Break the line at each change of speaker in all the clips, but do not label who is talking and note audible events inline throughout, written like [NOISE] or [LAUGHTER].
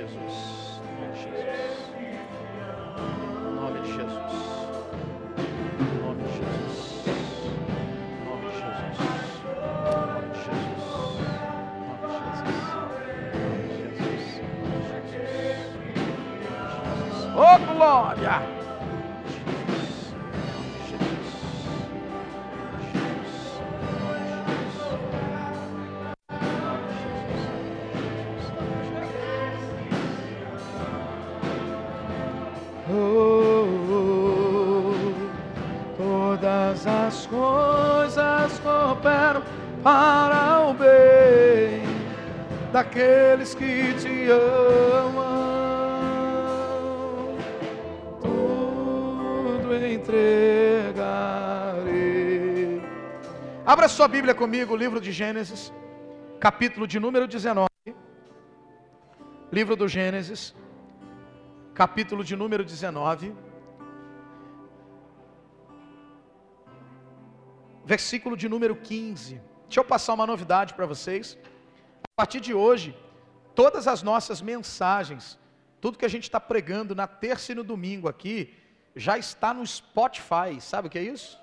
Jesus. Em nome de Jesus. Em nome de Jesus. Em nome Abra sua Bíblia comigo, livro de Gênesis, capítulo de número 19. Livro do Gênesis, capítulo de número 19. Versículo de número 15. Deixa eu passar uma novidade para vocês. A partir de hoje, todas as nossas mensagens, tudo que a gente está pregando na terça e no domingo aqui, já está no Spotify. Sabe o que é isso?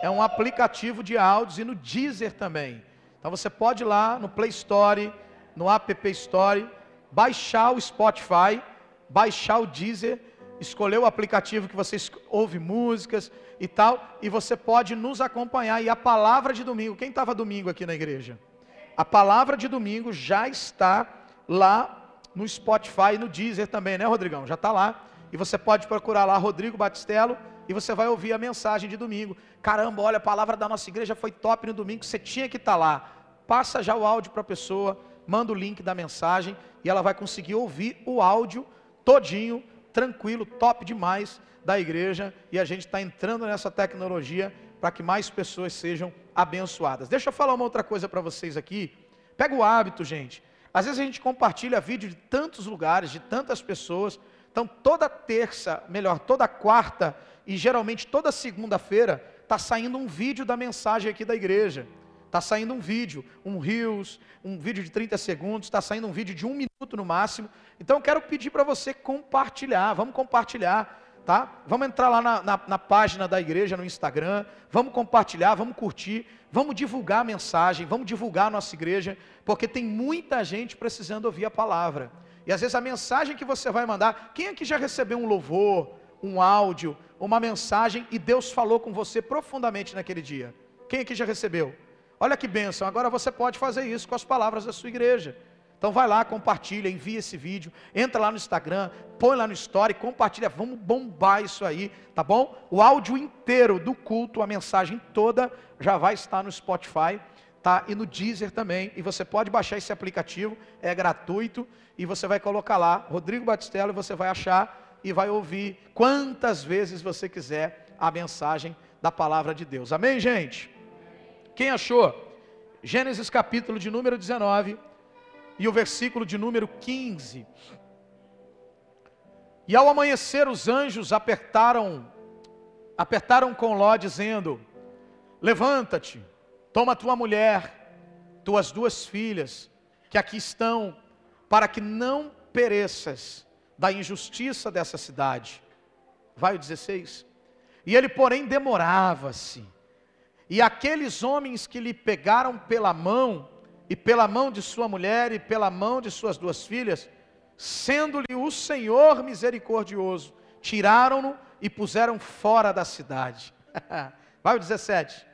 É um aplicativo de áudios e no Deezer também. Então você pode ir lá no Play Store, no App Store, baixar o Spotify, baixar o Deezer, escolher o aplicativo que você ouve músicas e tal, e você pode nos acompanhar. E a palavra de domingo, quem estava domingo aqui na igreja? A palavra de domingo já está lá no Spotify e no Deezer também, né, Rodrigão? Já está lá. E você pode procurar lá Rodrigo Batistello e você vai ouvir a mensagem de domingo. Caramba, olha, a palavra da nossa igreja foi top no domingo, você tinha que estar lá. Passa já o áudio para a pessoa, manda o link da mensagem e ela vai conseguir ouvir o áudio todinho, tranquilo, top demais da igreja. E a gente está entrando nessa tecnologia para que mais pessoas sejam abençoadas. Deixa eu falar uma outra coisa para vocês aqui. Pega o hábito, gente. Às vezes a gente compartilha vídeo de tantos lugares, de tantas pessoas. Então, toda terça, melhor, toda quarta e geralmente toda segunda-feira, está saindo um vídeo da mensagem aqui da igreja. Está saindo um vídeo, um Reels, um vídeo de 30 segundos, está saindo um vídeo de um minuto no máximo. Então eu quero pedir para você compartilhar, vamos compartilhar, tá? Vamos entrar lá na, na, na página da igreja no Instagram, vamos compartilhar, vamos curtir, vamos divulgar a mensagem, vamos divulgar a nossa igreja, porque tem muita gente precisando ouvir a palavra. E às vezes a mensagem que você vai mandar, quem aqui já recebeu um louvor, um áudio, uma mensagem e Deus falou com você profundamente naquele dia? Quem aqui já recebeu? Olha que bênção, agora você pode fazer isso com as palavras da sua igreja. Então vai lá, compartilha, envia esse vídeo, entra lá no Instagram, põe lá no Story, compartilha, vamos bombar isso aí, tá bom? O áudio inteiro do culto, a mensagem toda, já vai estar no Spotify, tá? E no Deezer também, e você pode baixar esse aplicativo, é gratuito, e você vai colocar lá, Rodrigo Batistello, e você vai achar e vai ouvir quantas vezes você quiser a mensagem da palavra de Deus. Amém, gente? Quem achou? Gênesis capítulo de número 19 e o versículo de número 15. E ao amanhecer os anjos apertaram apertaram com Ló dizendo: Levanta-te, toma tua mulher, tuas duas filhas, que aqui estão, para que não pereças da injustiça dessa cidade. Vai o 16. E ele, porém, demorava-se. E aqueles homens que lhe pegaram pela mão, e pela mão de sua mulher, e pela mão de suas duas filhas, sendo-lhe o Senhor misericordioso, tiraram-no e puseram fora da cidade. [LAUGHS] Vai o 17.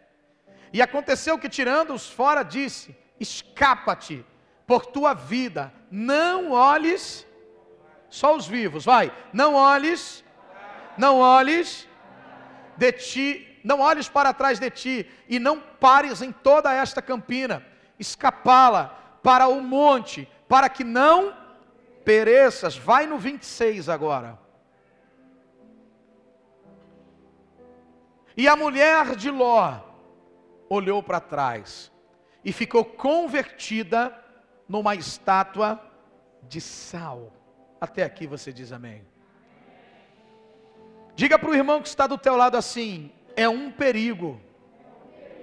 E aconteceu que, tirando-os fora, disse: Escapa-te por tua vida, não olhes, só os vivos, vai, não olhes, não olhes de ti, não olhes para trás de ti, e não pares em toda esta campina, escapá-la para o monte, para que não pereças. Vai no 26 agora. E a mulher de Ló olhou para trás e ficou convertida numa estátua de sal. Até aqui você diz amém. Diga para o irmão que está do teu lado assim: é um perigo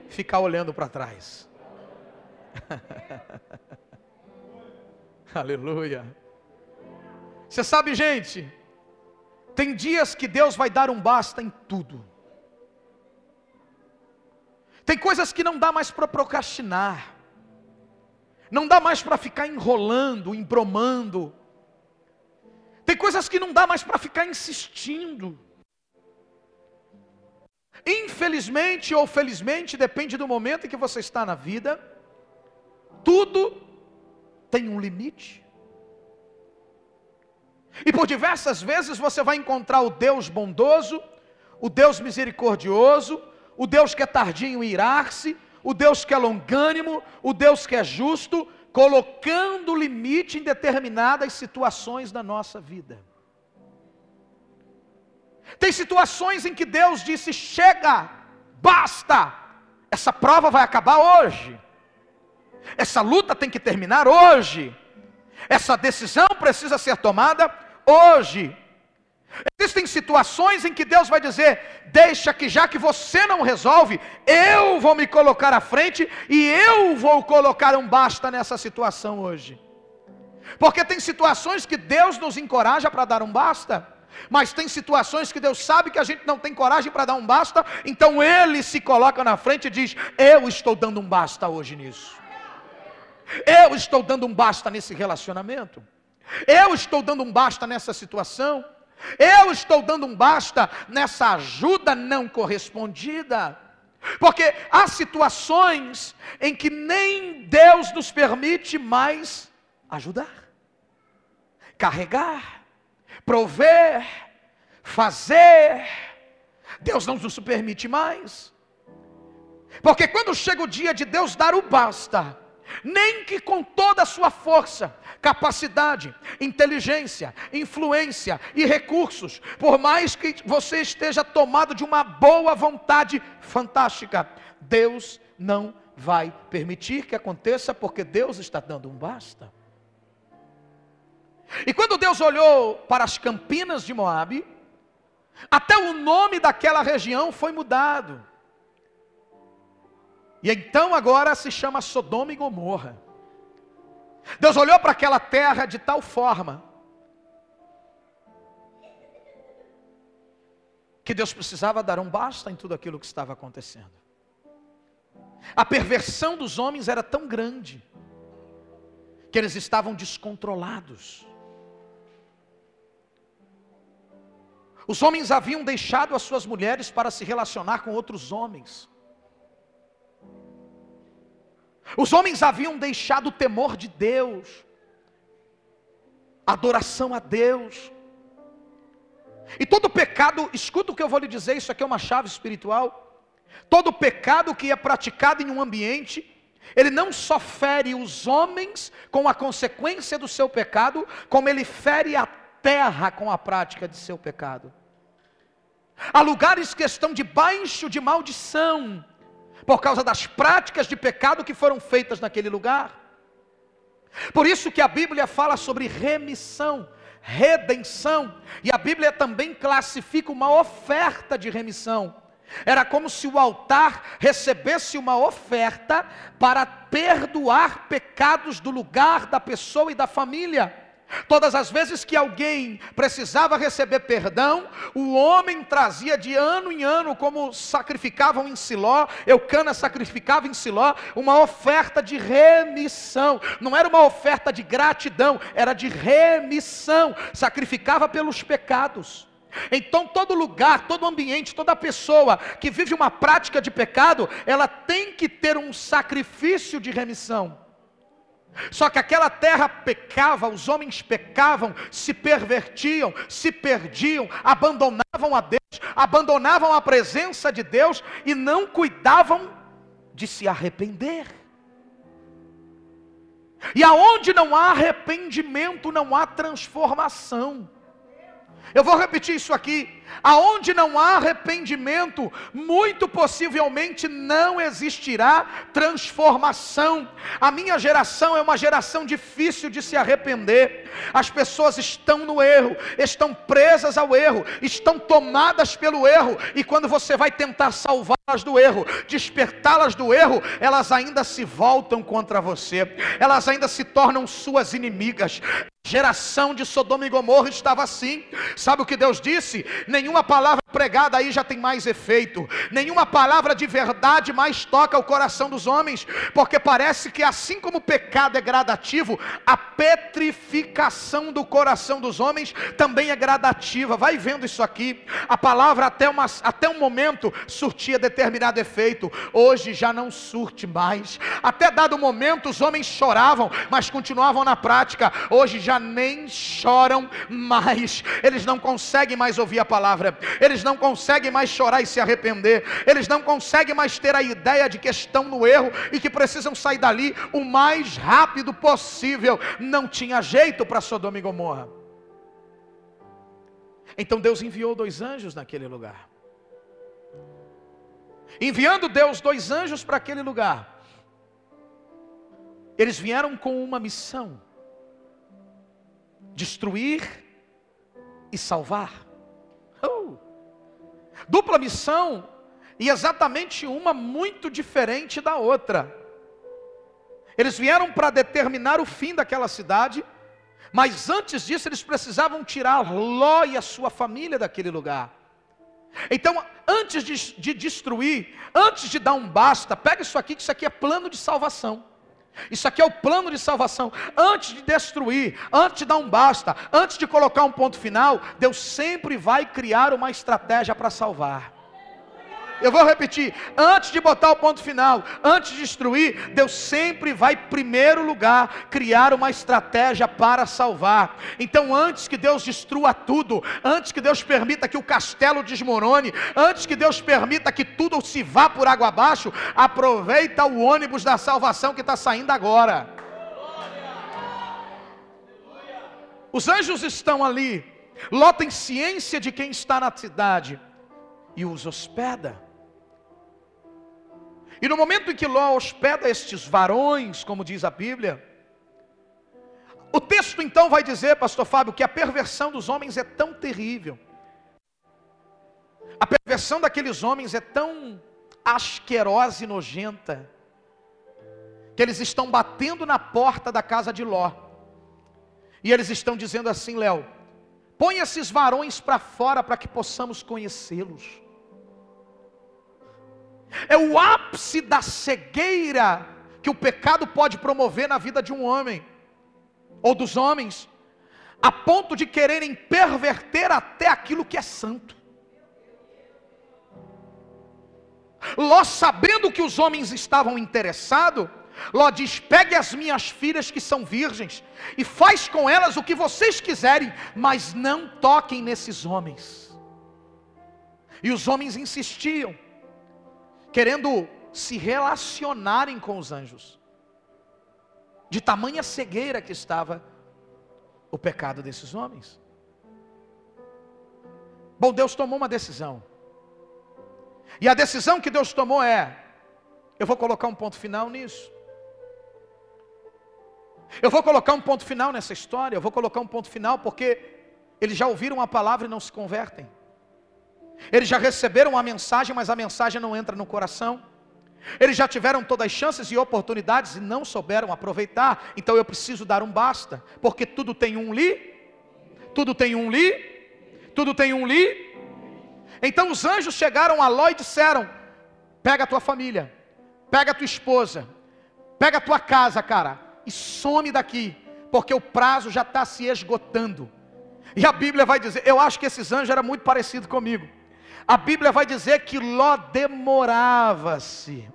ficar olhando para trás. [LAUGHS] Aleluia. Você sabe, gente, tem dias que Deus vai dar um basta em tudo. Tem coisas que não dá mais para procrastinar. Não dá mais para ficar enrolando, embromando. Tem coisas que não dá mais para ficar insistindo. Infelizmente ou felizmente, depende do momento em que você está na vida, tudo tem um limite. E por diversas vezes você vai encontrar o Deus bondoso, o Deus misericordioso, o Deus que é tardinho em irar-se, o Deus que é longânimo, o Deus que é justo, colocando limite em determinadas situações da nossa vida. Tem situações em que Deus disse: chega, basta, essa prova vai acabar hoje, essa luta tem que terminar hoje, essa decisão precisa ser tomada hoje. Existem situações em que Deus vai dizer: deixa que já que você não resolve, eu vou me colocar à frente e eu vou colocar um basta nessa situação hoje. Porque tem situações que Deus nos encoraja para dar um basta, mas tem situações que Deus sabe que a gente não tem coragem para dar um basta, então Ele se coloca na frente e diz: Eu estou dando um basta hoje nisso. Eu estou dando um basta nesse relacionamento. Eu estou dando um basta nessa situação. Eu estou dando um basta nessa ajuda não correspondida. Porque há situações em que nem Deus nos permite mais ajudar, carregar, prover, fazer. Deus não nos permite mais. Porque quando chega o dia de Deus dar o basta, nem que com toda a sua força, capacidade, inteligência, influência e recursos, por mais que você esteja tomado de uma boa vontade fantástica, Deus não vai permitir que aconteça, porque Deus está dando um basta. E quando Deus olhou para as campinas de Moabe, até o nome daquela região foi mudado. E então agora se chama Sodoma e Gomorra. Deus olhou para aquela terra de tal forma que Deus precisava dar um basta em tudo aquilo que estava acontecendo. A perversão dos homens era tão grande que eles estavam descontrolados. Os homens haviam deixado as suas mulheres para se relacionar com outros homens. Os homens haviam deixado o temor de Deus, adoração a Deus. E todo pecado, escuta o que eu vou lhe dizer, isso aqui é uma chave espiritual. Todo pecado que é praticado em um ambiente, ele não só fere os homens com a consequência do seu pecado, como ele fere a terra com a prática de seu pecado. Há lugares que estão debaixo de maldição, por causa das práticas de pecado que foram feitas naquele lugar. Por isso que a Bíblia fala sobre remissão, redenção, e a Bíblia também classifica uma oferta de remissão. Era como se o altar recebesse uma oferta para perdoar pecados do lugar, da pessoa e da família. Todas as vezes que alguém precisava receber perdão, o homem trazia de ano em ano, como sacrificavam em Siló, Eucana sacrificava em Siló, uma oferta de remissão. Não era uma oferta de gratidão, era de remissão. Sacrificava pelos pecados. Então, todo lugar, todo ambiente, toda pessoa que vive uma prática de pecado, ela tem que ter um sacrifício de remissão. Só que aquela terra pecava, os homens pecavam, se pervertiam, se perdiam, abandonavam a Deus, abandonavam a presença de Deus e não cuidavam de se arrepender. E aonde não há arrependimento, não há transformação. Eu vou repetir isso aqui. Aonde não há arrependimento, muito possivelmente não existirá transformação. A minha geração é uma geração difícil de se arrepender. As pessoas estão no erro, estão presas ao erro, estão tomadas pelo erro, e quando você vai tentar salvá-las do erro, despertá-las do erro, elas ainda se voltam contra você, elas ainda se tornam suas inimigas, geração de Sodoma e Gomorra estava assim. Sabe o que Deus disse? Nenhuma palavra pregada aí já tem mais efeito, nenhuma palavra de verdade mais toca o coração dos homens, porque parece que assim como o pecado é gradativo, a petrificação do coração dos homens também é gradativa. Vai vendo isso aqui. A palavra até, uma, até um momento surtia determinado efeito, hoje já não surte mais. Até dado momento os homens choravam, mas continuavam na prática. Hoje já nem choram mais, eles não conseguem mais ouvir a palavra, eles não conseguem mais chorar e se arrepender, eles não conseguem mais ter a ideia de que estão no erro e que precisam sair dali o mais rápido possível. Não tinha jeito para Sodoma e Gomorra. Então Deus enviou dois anjos naquele lugar. Enviando Deus dois anjos para aquele lugar, eles vieram com uma missão destruir e salvar. Dupla missão e exatamente uma muito diferente da outra. Eles vieram para determinar o fim daquela cidade, mas antes disso eles precisavam tirar Ló e a sua família daquele lugar. Então, antes de, de destruir, antes de dar um basta, pega isso aqui, que isso aqui é plano de salvação. Isso aqui é o plano de salvação. Antes de destruir, antes de dar um basta, antes de colocar um ponto final, Deus sempre vai criar uma estratégia para salvar. Eu vou repetir: antes de botar o ponto final, antes de destruir, Deus sempre vai, primeiro lugar, criar uma estratégia para salvar. Então, antes que Deus destrua tudo, antes que Deus permita que o castelo desmorone, antes que Deus permita que tudo se vá por água abaixo, aproveita o ônibus da salvação que está saindo agora. Os anjos estão ali, Ló tem ciência de quem está na cidade e os hospeda. E no momento em que Ló hospeda estes varões, como diz a Bíblia, o texto então vai dizer, pastor Fábio, que a perversão dos homens é tão terrível. A perversão daqueles homens é tão asquerosa e nojenta, que eles estão batendo na porta da casa de Ló. E eles estão dizendo assim, Léo, põe esses varões para fora para que possamos conhecê-los. É o ápice da cegueira que o pecado pode promover na vida de um homem ou dos homens, a ponto de quererem perverter até aquilo que é santo. Ló, sabendo que os homens estavam interessados, Ló diz: pegue as minhas filhas que são virgens, e faz com elas o que vocês quiserem, mas não toquem nesses homens. E os homens insistiam querendo se relacionarem com os anjos. De tamanha cegueira que estava o pecado desses homens. Bom, Deus tomou uma decisão. E a decisão que Deus tomou é: eu vou colocar um ponto final nisso. Eu vou colocar um ponto final nessa história, eu vou colocar um ponto final porque eles já ouviram a palavra e não se convertem. Eles já receberam a mensagem, mas a mensagem não entra no coração. Eles já tiveram todas as chances e oportunidades e não souberam aproveitar. Então eu preciso dar um basta, porque tudo tem um li, tudo tem um li, tudo tem um li. Então os anjos chegaram a Ló e disseram: Pega a tua família, pega a tua esposa, pega a tua casa, cara, e some daqui, porque o prazo já está se esgotando. E a Bíblia vai dizer: Eu acho que esses anjos eram muito parecidos comigo a Bíblia vai dizer que Ló demorava-se.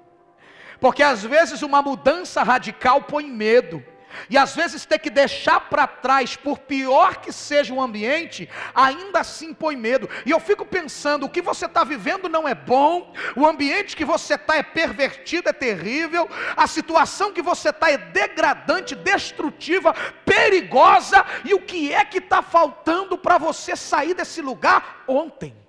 Porque às vezes uma mudança radical põe medo. E às vezes ter que deixar para trás, por pior que seja o ambiente, ainda assim põe medo. E eu fico pensando: o que você está vivendo não é bom, o ambiente que você está é pervertido, é terrível, a situação que você está é degradante, destrutiva, perigosa. E o que é que está faltando para você sair desse lugar ontem?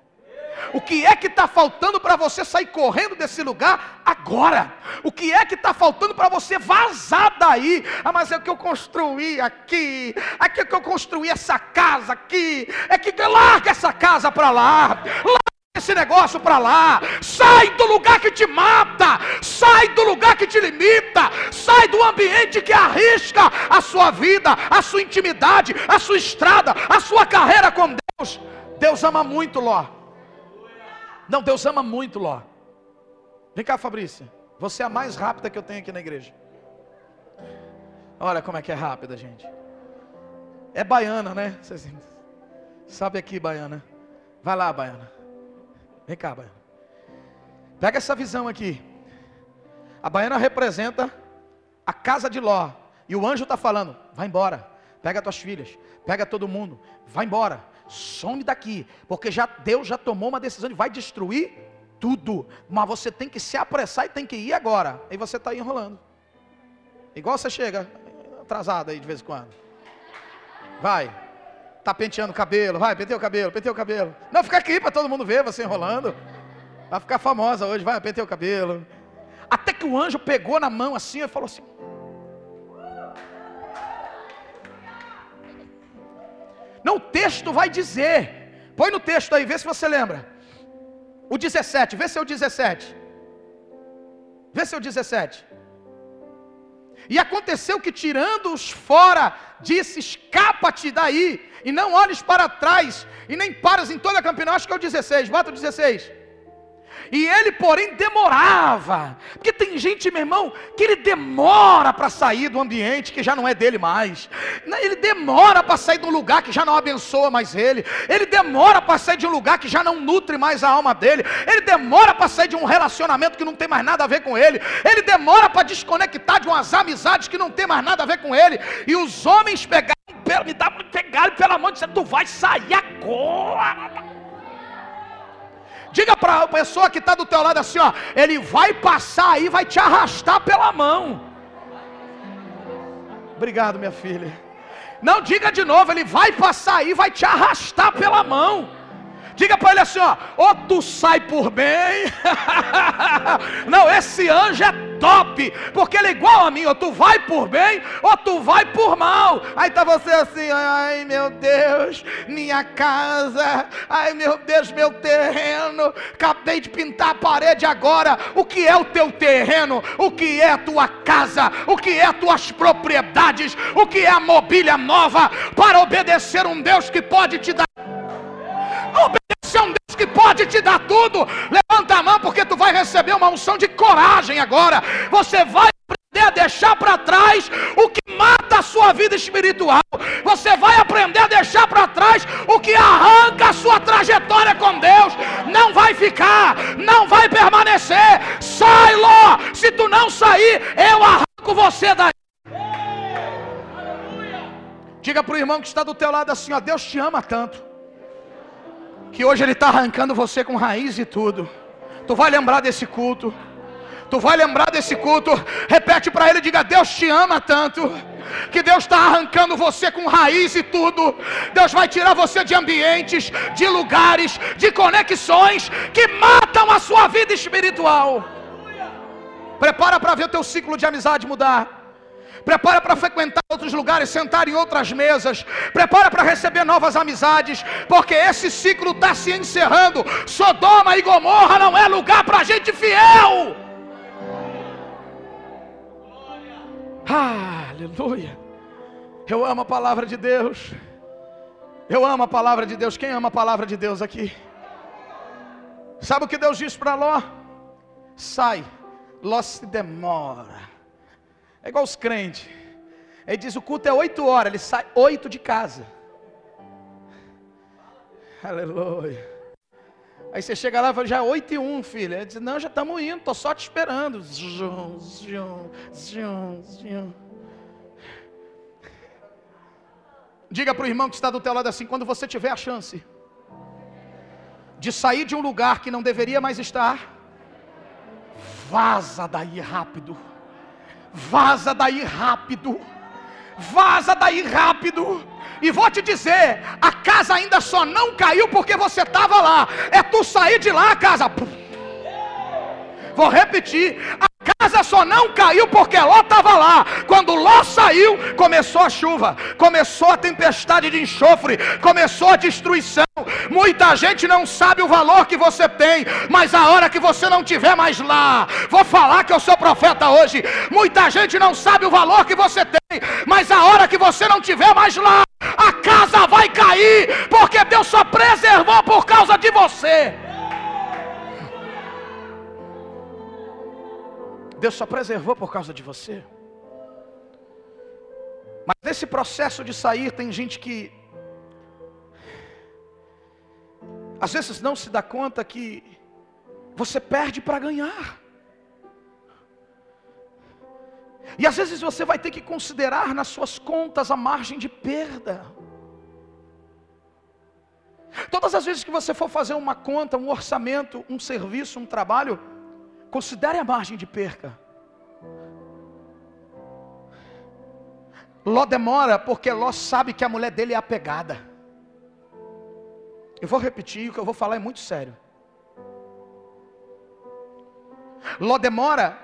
O que é que está faltando para você sair correndo desse lugar agora? O que é que está faltando para você vazar daí? Ah, mas é que eu construí aqui, aqui é que eu construí essa casa aqui, é que larga essa casa para lá, larga esse negócio para lá, sai do lugar que te mata, sai do lugar que te limita, sai do ambiente que arrisca a sua vida, a sua intimidade, a sua estrada, a sua carreira com Deus. Deus ama muito Ló. Não, Deus ama muito Ló. Vem cá, Fabrícia. Você é a mais rápida que eu tenho aqui na igreja. Olha como é que é rápida, gente. É baiana, né? Vocês [LAUGHS] sabe aqui, baiana. Vai lá, baiana. Vem cá, baiana. Pega essa visão aqui. A baiana representa a casa de Ló. E o anjo está falando: vai embora, pega tuas filhas, pega todo mundo, vai embora, some daqui, porque já Deus já tomou uma decisão, ele vai destruir tudo. Mas você tem que se apressar e tem que ir agora. Aí você está enrolando. Igual você chega atrasado aí de vez em quando. Vai. Tá penteando o cabelo, vai, penteia o cabelo, penteia o cabelo. Não, fica aqui para todo mundo ver você enrolando. Vai ficar famosa hoje, vai, penteia o cabelo. Até que o anjo pegou na mão assim e falou assim: Não, o texto vai dizer. Põe no texto aí, vê se você lembra. O 17, vê se é o 17. Vê se é o 17. E aconteceu que, tirando-os fora, disse: Escapa-te daí, e não olhes para trás, e nem paras em toda a campina. Acho que é o 16, bota o 16. E ele, porém, demorava. Porque tem gente, meu irmão, que ele demora para sair do ambiente que já não é dele mais. Ele demora para sair de um lugar que já não abençoa mais ele. Ele demora para sair de um lugar que já não nutre mais a alma dele. Ele demora para sair de um relacionamento que não tem mais nada a ver com ele. Ele demora para desconectar de umas amizades que não tem mais nada a ver com ele. E os homens pegaram, me dá, pegaram pela mão e disseram: Tu vai sair agora. Diga para a pessoa que está do teu lado assim, ó, ele vai passar aí, vai te arrastar pela mão. Obrigado, minha filha. Não diga de novo, ele vai passar aí, vai te arrastar pela mão. Diga para ele assim, ó, ou tu sai por bem. [LAUGHS] Não, esse anjo é top, porque ele é igual a mim, ou tu vai por bem, ou tu vai por mal. Aí tá você assim, ai meu Deus, minha casa, ai meu Deus, meu terreno. Acabei de pintar a parede agora. O que é o teu terreno? O que é a tua casa? O que é tuas propriedades? O que é a mobília nova para obedecer um Deus que pode te dar Obedecer um Deus que pode te dar tudo. Levanta a mão, porque tu vai receber uma unção de coragem agora. Você vai aprender a deixar para trás o que mata a sua vida espiritual. Você vai aprender a deixar para trás o que arranca a sua trajetória com Deus. Não vai ficar, não vai permanecer. Sai, Ló. Se tu não sair, eu arranco você daí. Diga para o irmão que está do teu lado assim: ó, Deus te ama tanto que hoje Ele está arrancando você com raiz e tudo. Tu vai lembrar desse culto. Tu vai lembrar desse culto. Repete para ele, diga: Deus te ama tanto. Que Deus está arrancando você com raiz e tudo. Deus vai tirar você de ambientes, de lugares, de conexões que matam a sua vida espiritual. Prepara para ver o teu ciclo de amizade mudar. Prepara para frequentar outros lugares, sentar em outras mesas. Prepara para receber novas amizades, porque esse ciclo está se encerrando. Sodoma e Gomorra não é lugar para gente fiel. Ah, aleluia. Eu amo a palavra de Deus. Eu amo a palavra de Deus. Quem ama a palavra de Deus aqui? Sabe o que Deus disse para Ló? Sai. Ló se demora. É igual os crentes. Ele diz: o culto é oito horas, ele sai oito de casa. Aleluia. Aí você chega lá e fala, já é oito e um, filho. Ele diz, não, já estamos indo, estou só te esperando. Zum, zum, zum, zum. Diga para o irmão que está do teu lado assim, quando você tiver a chance de sair de um lugar que não deveria mais estar, vaza daí rápido. Vaza daí rápido. Vaza daí rápido. E vou te dizer, a casa ainda só não caiu porque você estava lá. É tu sair de lá, a casa. Vou repetir, a casa só não caiu porque Ló estava lá. Quando Ló saiu, começou a chuva, começou a tempestade de enxofre, começou a destruição. Muita gente não sabe o valor que você tem, mas a hora que você não tiver mais lá, vou falar que eu sou profeta hoje. Muita gente não sabe o valor que você tem, mas a hora que você não tiver mais lá, a casa vai cair, porque Deus só preservou por causa de você. Deus só preservou por causa de você. Mas nesse processo de sair, tem gente que às vezes não se dá conta que você perde para ganhar. E às vezes você vai ter que considerar nas suas contas a margem de perda. Todas as vezes que você for fazer uma conta, um orçamento, um serviço, um trabalho, considere a margem de perca. Ló demora porque Ló sabe que a mulher dele é apegada. Eu vou repetir, o que eu vou falar é muito sério. Ló demora,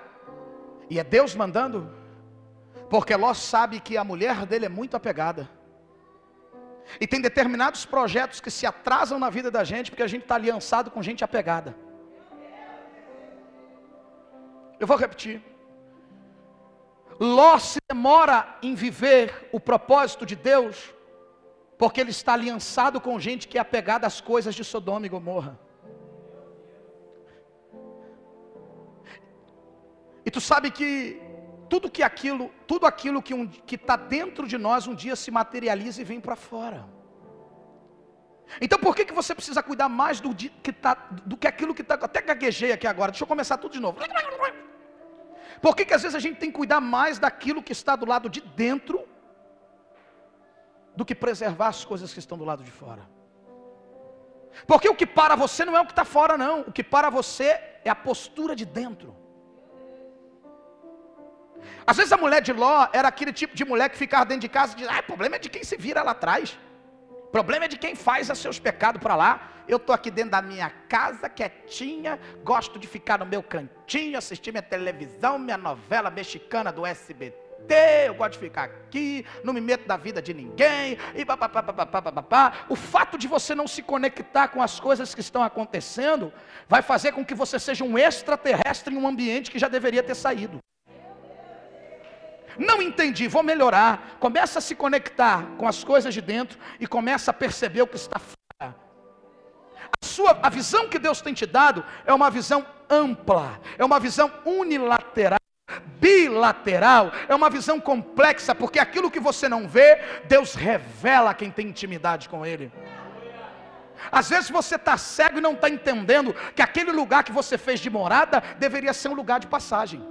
e é Deus mandando, porque Ló sabe que a mulher dele é muito apegada. E tem determinados projetos que se atrasam na vida da gente porque a gente está aliançado com gente apegada. Eu vou repetir. Ló se demora em viver o propósito de Deus porque ele está aliançado com gente que é apegada às coisas de Sodoma e Gomorra. E tu sabe que tudo que aquilo, tudo aquilo que um, está dentro de nós um dia se materializa e vem para fora. Então por que, que você precisa cuidar mais do que, tá, do que aquilo que está. Até gaguejei aqui agora, deixa eu começar tudo de novo. Por que, que às vezes a gente tem que cuidar mais daquilo que está do lado de dentro do que preservar as coisas que estão do lado de fora. Porque o que para você não é o que está fora, não. O que para você é a postura de dentro. Às vezes a mulher de Ló era aquele tipo de mulher que ficava dentro de casa e dizia: ah, o problema é de quem se vira lá atrás. Problema é de quem faz os seus pecados para lá. Eu estou aqui dentro da minha casa, quietinha, gosto de ficar no meu cantinho, assistir minha televisão, minha novela mexicana do SBT eu gosto de ficar aqui, não me meto da vida de ninguém, e papapá. O fato de você não se conectar com as coisas que estão acontecendo, vai fazer com que você seja um extraterrestre em um ambiente que já deveria ter saído. Não entendi, vou melhorar. Começa a se conectar com as coisas de dentro e começa a perceber o que está fora. A, sua, a visão que Deus tem te dado é uma visão ampla, é uma visão unilateral bilateral, é uma visão complexa, porque aquilo que você não vê, Deus revela a quem tem intimidade com Ele. Às vezes você está cego e não está entendendo que aquele lugar que você fez de morada deveria ser um lugar de passagem.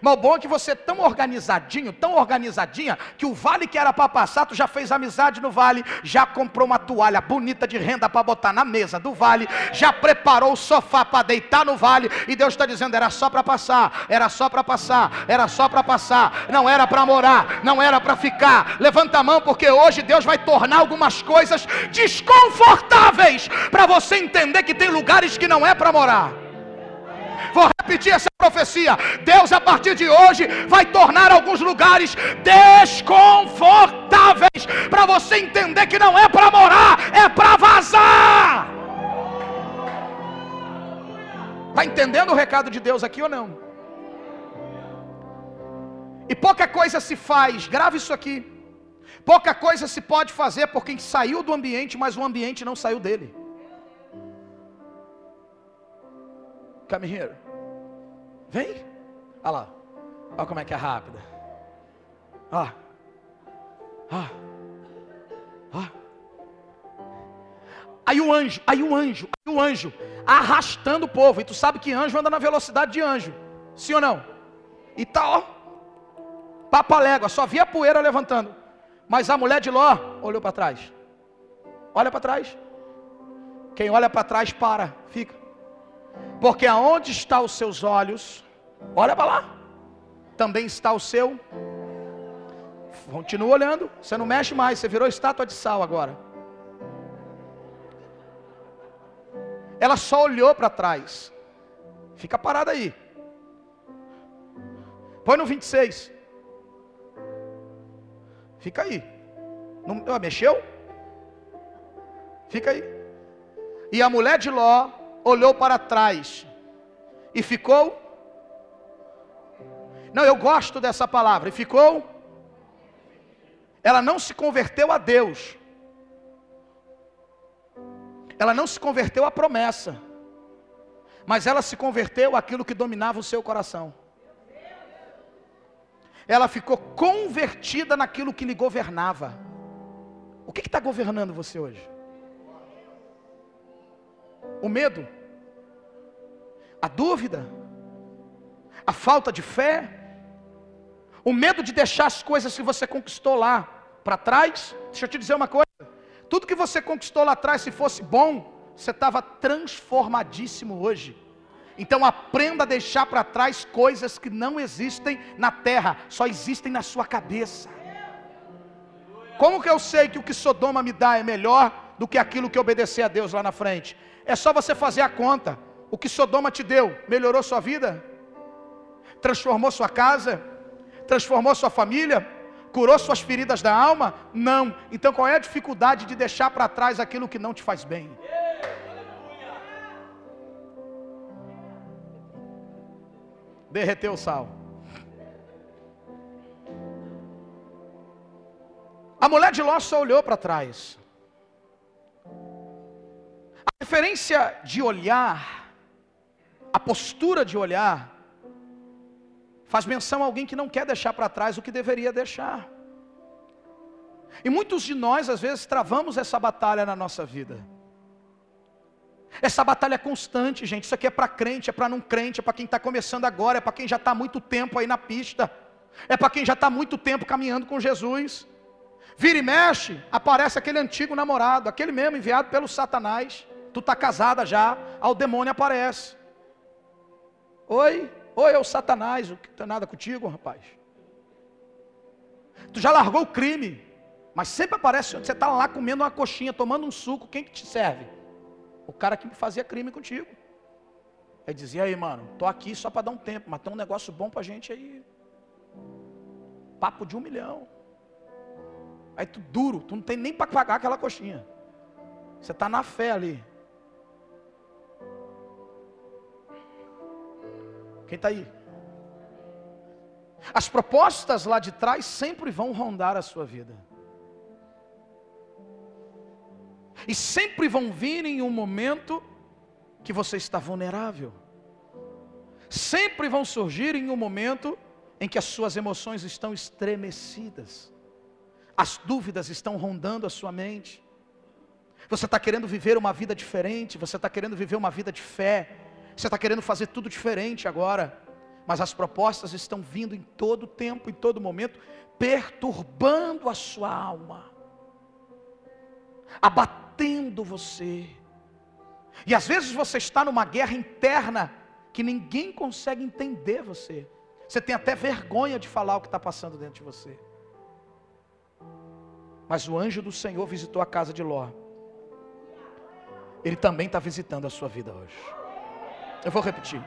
Mas o bom é que você é tão organizadinho, tão organizadinha, que o vale que era para passar, tu já fez amizade no vale, já comprou uma toalha bonita de renda para botar na mesa do vale, já preparou o sofá para deitar no vale, e Deus está dizendo: era só para passar, era só para passar, era só para passar, não era para morar, não era para ficar. Levanta a mão, porque hoje Deus vai tornar algumas coisas desconfortáveis para você entender que tem lugares que não é para morar. Vou repetir essa profecia. Deus, a partir de hoje, vai tornar alguns lugares desconfortáveis para você entender que não é para morar, é para vazar. Está entendendo o recado de Deus aqui ou não? E pouca coisa se faz, grave isso aqui. Pouca coisa se pode fazer por quem saiu do ambiente, mas o ambiente não saiu dele. Come here. Vem. Olha lá. Olha como é que é rápida. Olha. Olha. Olha. Aí o anjo, aí o anjo, aí o anjo arrastando o povo. E tu sabe que anjo anda na velocidade de anjo. Sim ou não? E tá, ó. Papa légua, só via poeira levantando. Mas a mulher de Ló olhou para trás. Olha para trás. Quem olha para trás para, fica. Porque aonde está os seus olhos, olha para lá, também está o seu. Continua olhando, você não mexe mais, você virou estátua de sal agora. Ela só olhou para trás. Fica parado aí. Põe no 26. Fica aí. Não, mexeu? Fica aí. E a mulher de Ló olhou para trás e ficou. Não, eu gosto dessa palavra. E ficou. Ela não se converteu a Deus. Ela não se converteu à promessa. Mas ela se converteu àquilo que dominava o seu coração. Ela ficou convertida naquilo que lhe governava. O que está governando você hoje? O medo? A dúvida? A falta de fé? O medo de deixar as coisas que você conquistou lá para trás? Deixa eu te dizer uma coisa: tudo que você conquistou lá atrás, se fosse bom, você estava transformadíssimo hoje. Então aprenda a deixar para trás coisas que não existem na terra, só existem na sua cabeça. Como que eu sei que o que Sodoma me dá é melhor do que aquilo que obedecer a Deus lá na frente? É só você fazer a conta. O que Sodoma te deu, melhorou sua vida? Transformou sua casa? Transformou sua família? Curou suas feridas da alma? Não. Então qual é a dificuldade de deixar para trás aquilo que não te faz bem? derreteu o sal. A mulher de Ló só olhou para trás. A referência de olhar, a postura de olhar, faz menção a alguém que não quer deixar para trás o que deveria deixar. E muitos de nós, às vezes, travamos essa batalha na nossa vida. Essa batalha é constante, gente. Isso aqui é para crente, é para não crente, é para quem está começando agora, é para quem já está há muito tempo aí na pista, é para quem já está há muito tempo caminhando com Jesus. Vira e mexe, aparece aquele antigo namorado, aquele mesmo enviado pelo Satanás. Tu está casada já, ao demônio aparece. Oi, oi, é o Satanás, o que tem nada contigo, rapaz? Tu já largou o crime, mas sempre aparece, você está lá comendo uma coxinha, tomando um suco, quem que te serve? O cara que fazia crime contigo. Aí dizia, aí mano, tô aqui só para dar um tempo, mas tem um negócio bom para gente aí. Papo de um milhão. Aí tu duro, tu não tem nem para pagar aquela coxinha. Você está na fé ali. Quem está aí? As propostas lá de trás sempre vão rondar a sua vida. E sempre vão vir em um momento que você está vulnerável. Sempre vão surgir em um momento em que as suas emoções estão estremecidas. As dúvidas estão rondando a sua mente. Você está querendo viver uma vida diferente, você está querendo viver uma vida de fé, você está querendo fazer tudo diferente agora, mas as propostas estão vindo em todo tempo, em todo momento, perturbando a sua alma, abatendo você. E às vezes você está numa guerra interna que ninguém consegue entender você. Você tem até vergonha de falar o que está passando dentro de você. Mas o anjo do Senhor visitou a casa de Ló. Ele também está visitando a sua vida hoje. Eu vou repetir.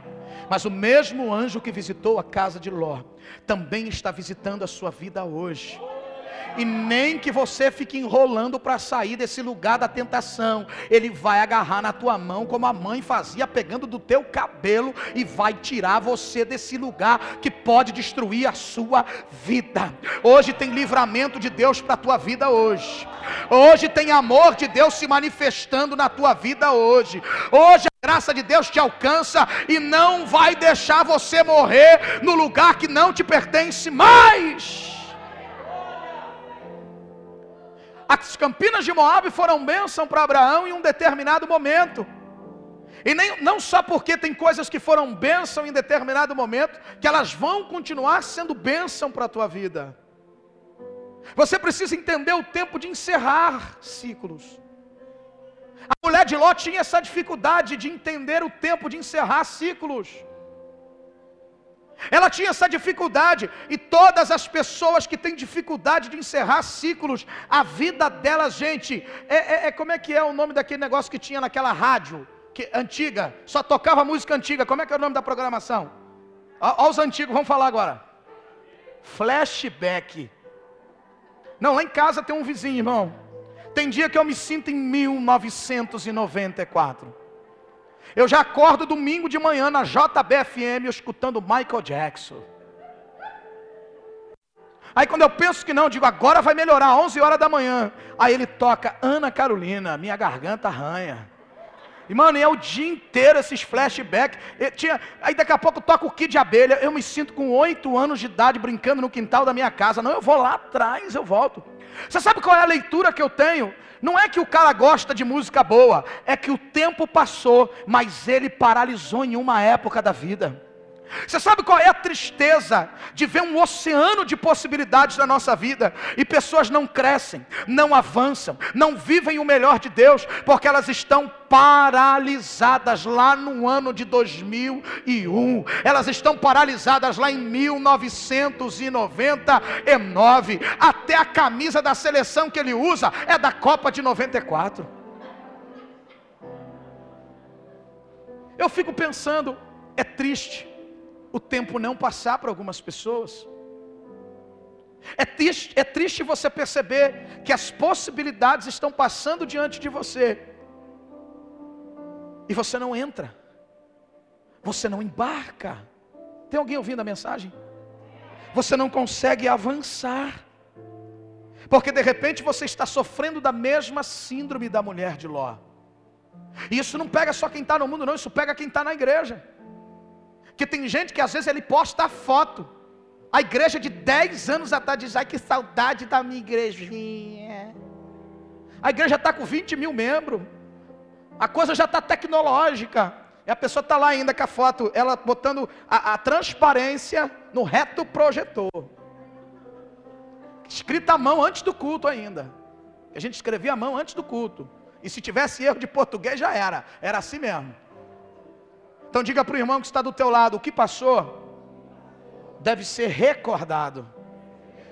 Mas o mesmo anjo que visitou a casa de Ló também está visitando a sua vida hoje e nem que você fique enrolando para sair desse lugar da tentação. Ele vai agarrar na tua mão, como a mãe fazia, pegando do teu cabelo e vai tirar você desse lugar que pode destruir a sua vida. Hoje tem livramento de Deus para a tua vida hoje. Hoje tem amor de Deus se manifestando na tua vida hoje. Hoje graça de Deus te alcança e não vai deixar você morrer no lugar que não te pertence mais. As campinas de Moab foram bênção para Abraão em um determinado momento. E nem, não só porque tem coisas que foram bênção em determinado momento, que elas vão continuar sendo bênção para a tua vida. Você precisa entender o tempo de encerrar ciclos. A mulher de Ló tinha essa dificuldade de entender o tempo de encerrar ciclos. Ela tinha essa dificuldade, e todas as pessoas que têm dificuldade de encerrar ciclos, a vida delas, gente, é, é, é, como é que é o nome daquele negócio que tinha naquela rádio? que, antiga, só tocava música antiga. Como é que é o nome da programação? Olha os antigos, vamos falar agora. Flashback. Não, lá em casa tem um vizinho, irmão. Tem dia que eu me sinto em 1994. Eu já acordo domingo de manhã na JBFM escutando Michael Jackson. Aí quando eu penso que não, digo, agora vai melhorar, 11 horas da manhã. Aí ele toca Ana Carolina, minha garganta arranha. E mano, é o dia inteiro esses flashbacks. Tinha, aí daqui a pouco toca o Kid de Abelha. Eu me sinto com 8 anos de idade brincando no quintal da minha casa. Não, eu vou lá atrás, eu volto. Você sabe qual é a leitura que eu tenho? Não é que o cara gosta de música boa, é que o tempo passou, mas ele paralisou em uma época da vida. Você sabe qual é a tristeza de ver um oceano de possibilidades na nossa vida? E pessoas não crescem, não avançam, não vivem o melhor de Deus, porque elas estão paralisadas lá no ano de 2001, elas estão paralisadas lá em 1999, até a camisa da seleção que ele usa é da Copa de 94. Eu fico pensando, é triste o tempo não passar para algumas pessoas. É triste, é triste você perceber que as possibilidades estão passando diante de você e você não entra, você não embarca. Tem alguém ouvindo a mensagem? Você não consegue avançar, porque de repente você está sofrendo da mesma síndrome da mulher de Ló. E isso não pega só quem está no mundo, não, isso pega quem está na igreja. Que tem gente que às vezes ele posta foto. A igreja de 10 anos atrás diz: ai que saudade da minha igrejinha. A igreja está com 20 mil membros. A coisa já está tecnológica. E a pessoa está lá ainda com a foto, ela botando a, a transparência no reto projetor. Escrita à mão antes do culto ainda. A gente escrevia à mão antes do culto. E se tivesse erro de português já era. Era assim mesmo. Então diga para o irmão que está do teu lado, o que passou deve ser recordado.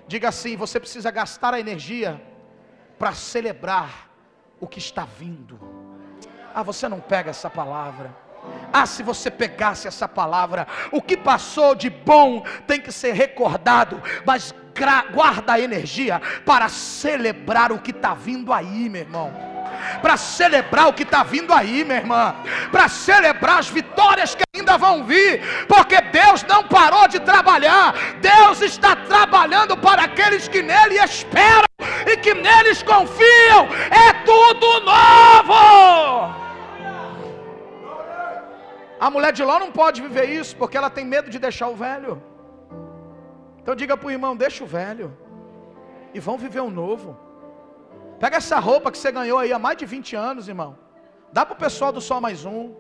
Diga assim, você precisa gastar a energia para celebrar o que está vindo. Ah, você não pega essa palavra. Ah, se você pegasse essa palavra, o que passou de bom tem que ser recordado, mas guarda a energia para celebrar o que está vindo aí, meu irmão para celebrar o que está vindo aí, minha irmã, para celebrar as vitórias que ainda vão vir, porque Deus não parou de trabalhar, Deus está trabalhando para aqueles que nele esperam e que neles confiam, é tudo novo. A mulher de Ló não pode viver isso, porque ela tem medo de deixar o velho. Então diga para o irmão: deixa o velho, e vão viver o novo. Pega essa roupa que você ganhou aí há mais de 20 anos, irmão. Dá para o pessoal do Sol Mais Um.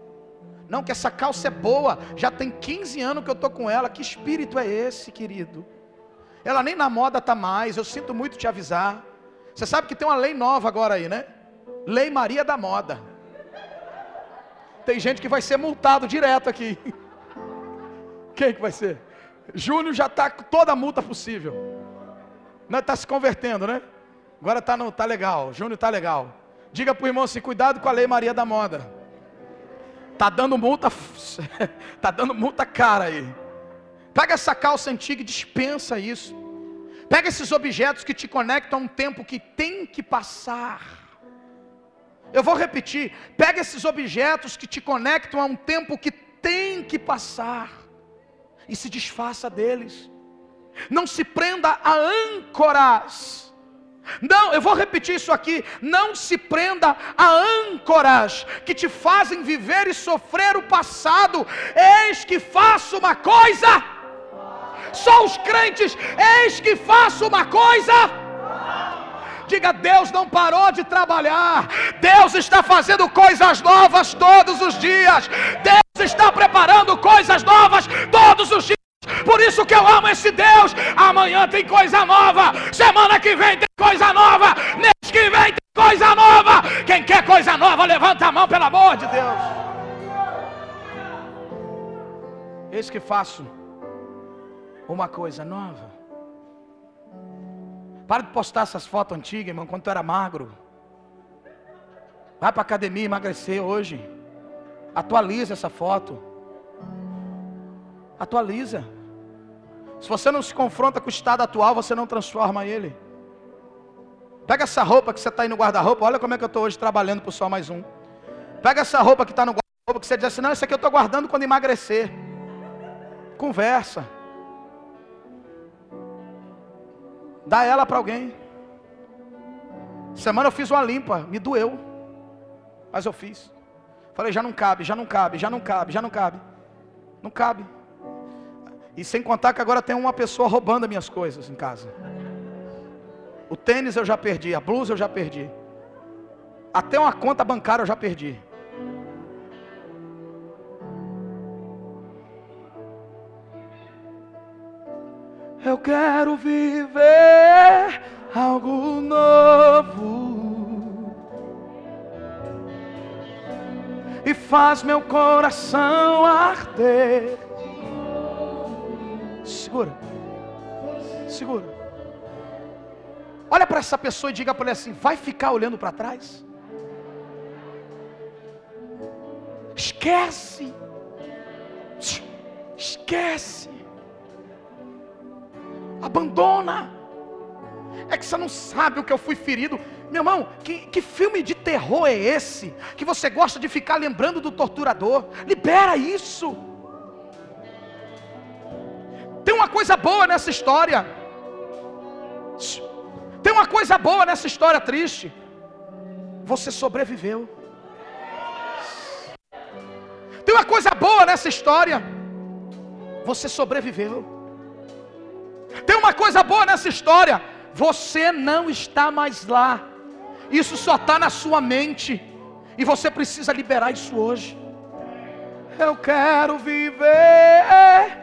Não, que essa calça é boa. Já tem 15 anos que eu estou com ela. Que espírito é esse, querido? Ela nem na moda está mais. Eu sinto muito te avisar. Você sabe que tem uma lei nova agora aí, né? Lei Maria da Moda. Tem gente que vai ser multado direto aqui. [LAUGHS] Quem que vai ser? Júnior já está com toda a multa possível. Está se convertendo, né? Agora tá, no, tá legal, Júnior tá legal. Diga para o irmão assim, cuidado com a lei Maria da Moda. Tá dando multa, [LAUGHS] tá dando multa cara aí. Pega essa calça antiga e dispensa isso. Pega esses objetos que te conectam a um tempo que tem que passar. Eu vou repetir. Pega esses objetos que te conectam a um tempo que tem que passar. E se desfaça deles. Não se prenda a âncoras não, eu vou repetir isso aqui. Não se prenda a âncoras que te fazem viver e sofrer o passado. Eis que faço uma coisa. Só os crentes, eis que faço uma coisa. Diga, Deus não parou de trabalhar. Deus está fazendo coisas novas todos os dias. Deus está preparando coisas novas todos os dias. Por isso que eu amo esse Deus. Amanhã tem coisa nova. Semana que vem tem coisa nova. Mês que vem tem coisa nova. Quem quer coisa nova, levanta a mão, pelo amor de Deus. Eis que faço uma coisa nova. Para de postar essas fotos antigas, irmão, quando tu era magro. Vai para academia emagrecer hoje. Atualiza essa foto. Atualiza. Se você não se confronta com o estado atual, você não transforma ele. Pega essa roupa que você está aí no guarda-roupa. Olha como é que eu estou hoje trabalhando por só mais um. Pega essa roupa que está no guarda-roupa, que você diz assim: não, isso aqui eu estou guardando quando emagrecer. Conversa. Dá ela para alguém. Semana eu fiz uma limpa, me doeu. Mas eu fiz. Falei, já não cabe, já não cabe, já não cabe, já não cabe. Não cabe. E sem contar que agora tem uma pessoa roubando as minhas coisas em casa. O tênis eu já perdi, a blusa eu já perdi. Até uma conta bancária eu já perdi. Eu quero viver algo novo. E faz meu coração arder. Segura. Segura. Olha para essa pessoa e diga para ele assim: vai ficar olhando para trás? Esquece. Esquece abandona. É que você não sabe o que eu fui ferido. Meu irmão, que, que filme de terror é esse? Que você gosta de ficar lembrando do torturador? Libera isso. Coisa boa nessa história. Tem uma coisa boa nessa história triste. Você sobreviveu. Tem uma coisa boa nessa história. Você sobreviveu. Tem uma coisa boa nessa história: você não está mais lá, isso só está na sua mente, e você precisa liberar isso hoje. Eu quero viver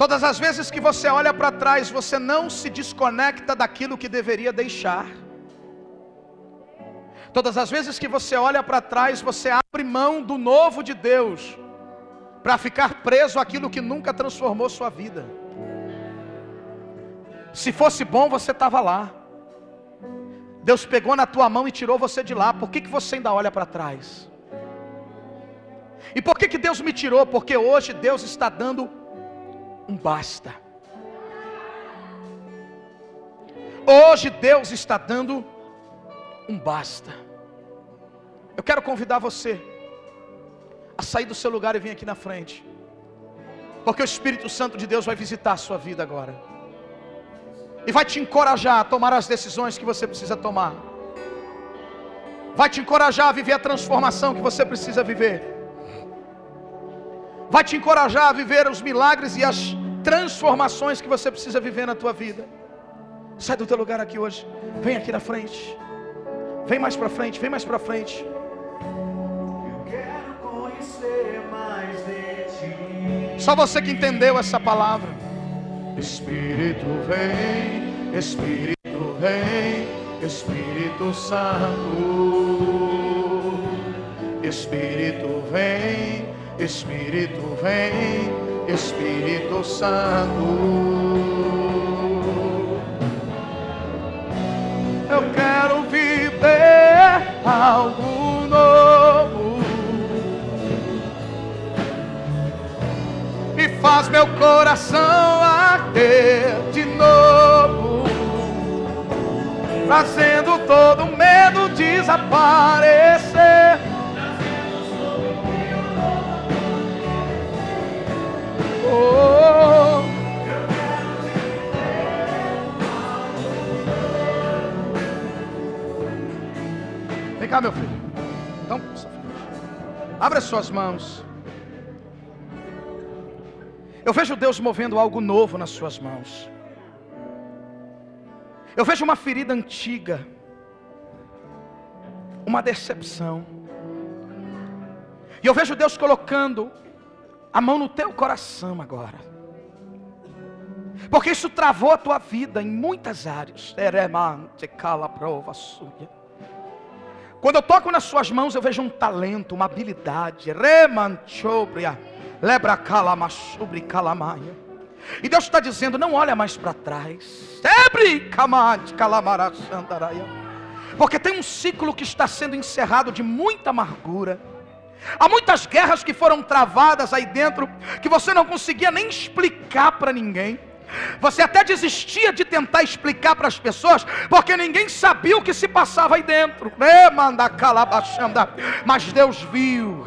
Todas as vezes que você olha para trás, você não se desconecta daquilo que deveria deixar. Todas as vezes que você olha para trás, você abre mão do novo de Deus, para ficar preso àquilo que nunca transformou sua vida. Se fosse bom, você estava lá. Deus pegou na tua mão e tirou você de lá. Por que, que você ainda olha para trás? E por que, que Deus me tirou? Porque hoje Deus está dando um basta. Hoje Deus está dando um basta. Eu quero convidar você a sair do seu lugar e vir aqui na frente. Porque o Espírito Santo de Deus vai visitar a sua vida agora. E vai te encorajar a tomar as decisões que você precisa tomar. Vai te encorajar a viver a transformação que você precisa viver vai te encorajar a viver os milagres e as transformações que você precisa viver na tua vida. Sai do teu lugar aqui hoje. Vem aqui na frente. Vem mais para frente, vem mais para frente. Eu quero conhecer mais de ti. Só você que entendeu essa palavra. Espírito vem, Espírito vem, Espírito Santo. Espírito vem, Espírito vem, Espírito Santo. Eu quero viver algo novo. E faz meu coração arder de novo, fazendo todo medo desaparecer. Vem cá, meu filho. Então, abre as suas mãos. Eu vejo Deus movendo algo novo nas suas mãos. Eu vejo uma ferida antiga, uma decepção. E eu vejo Deus colocando a mão no teu coração agora. Porque isso travou a tua vida em muitas áreas. Quando eu toco nas suas mãos, eu vejo um talento, uma habilidade. lebra calamaia. E Deus está dizendo: não olha mais para trás. Porque tem um ciclo que está sendo encerrado de muita amargura. Há muitas guerras que foram travadas aí dentro que você não conseguia nem explicar para ninguém. Você até desistia de tentar explicar para as pessoas, porque ninguém sabia o que se passava aí dentro. Mas Deus viu.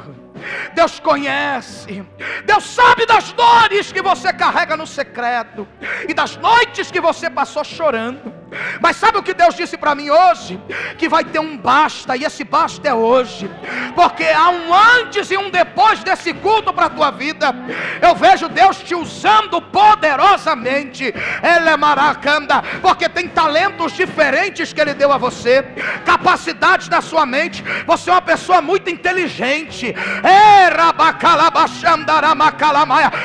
Deus conhece, Deus sabe das dores que você carrega no secreto e das noites que você passou chorando. Mas sabe o que Deus disse para mim hoje? Que vai ter um basta, e esse basta é hoje, porque há um antes e um depois desse culto para a tua vida. Eu vejo Deus te usando poderosamente, Ele é maracanda, porque tem talentos diferentes que Ele deu a você, capacidades da sua mente. Você é uma pessoa muito inteligente.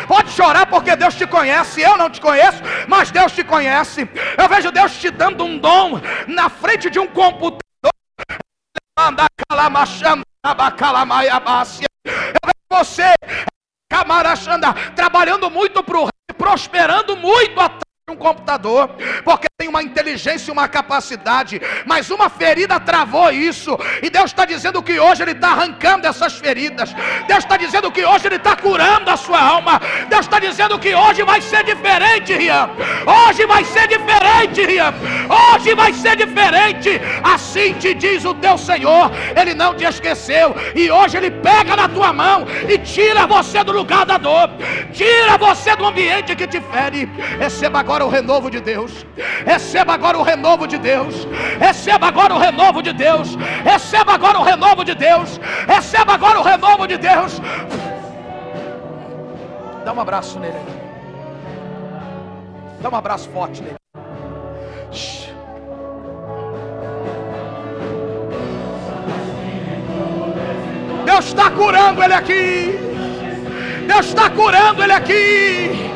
Pode chorar porque Deus te conhece, eu não te conheço, mas Deus te conhece. Eu vejo Deus te dando um dom na frente de um computador. Eu vejo você, camarachanda, trabalhando muito para o rei, prosperando muito atrás de um computador, porque tem uma inteligência e uma capacidade, mas uma ferida travou isso, e Deus está dizendo que hoje Ele está arrancando essas feridas, Deus está dizendo que hoje Ele está curando a sua alma, Deus está dizendo que hoje vai ser diferente, Rian, hoje vai ser diferente, Rian, hoje vai ser diferente, assim te diz o teu Senhor, Ele não te esqueceu, e hoje Ele pega na tua mão e tira você do lugar da dor, tira você do ambiente que te fere, receba agora o renovo de Deus. Receba agora o renovo de Deus. Receba agora o renovo de Deus. Receba agora o renovo de Deus. Receba agora o renovo de Deus. Dá um abraço nele. Dá um abraço forte nele. Deus está curando ele aqui. Deus está curando ele aqui.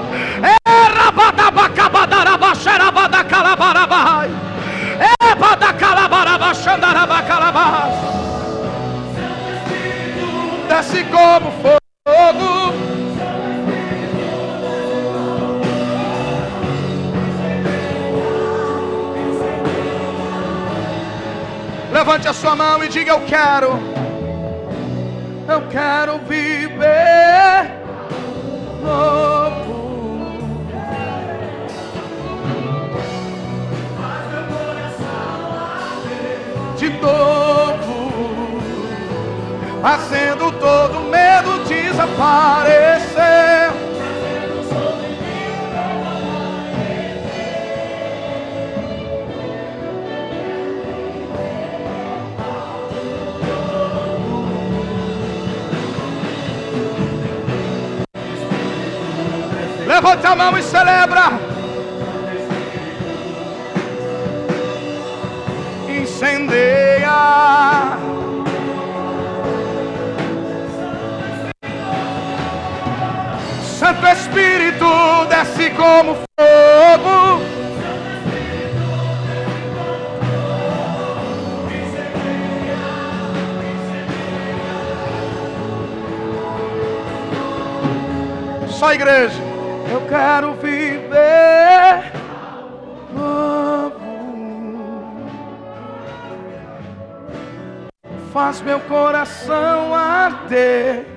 Desce como fogo. Levante a sua mão e diga: Eu quero, eu quero viver novo. de novo, fazendo todo Levanta a mão e celebra. incendeia. Santo Espírito desce como fogo. Só igreja. Quero viver. faz meu coração arder.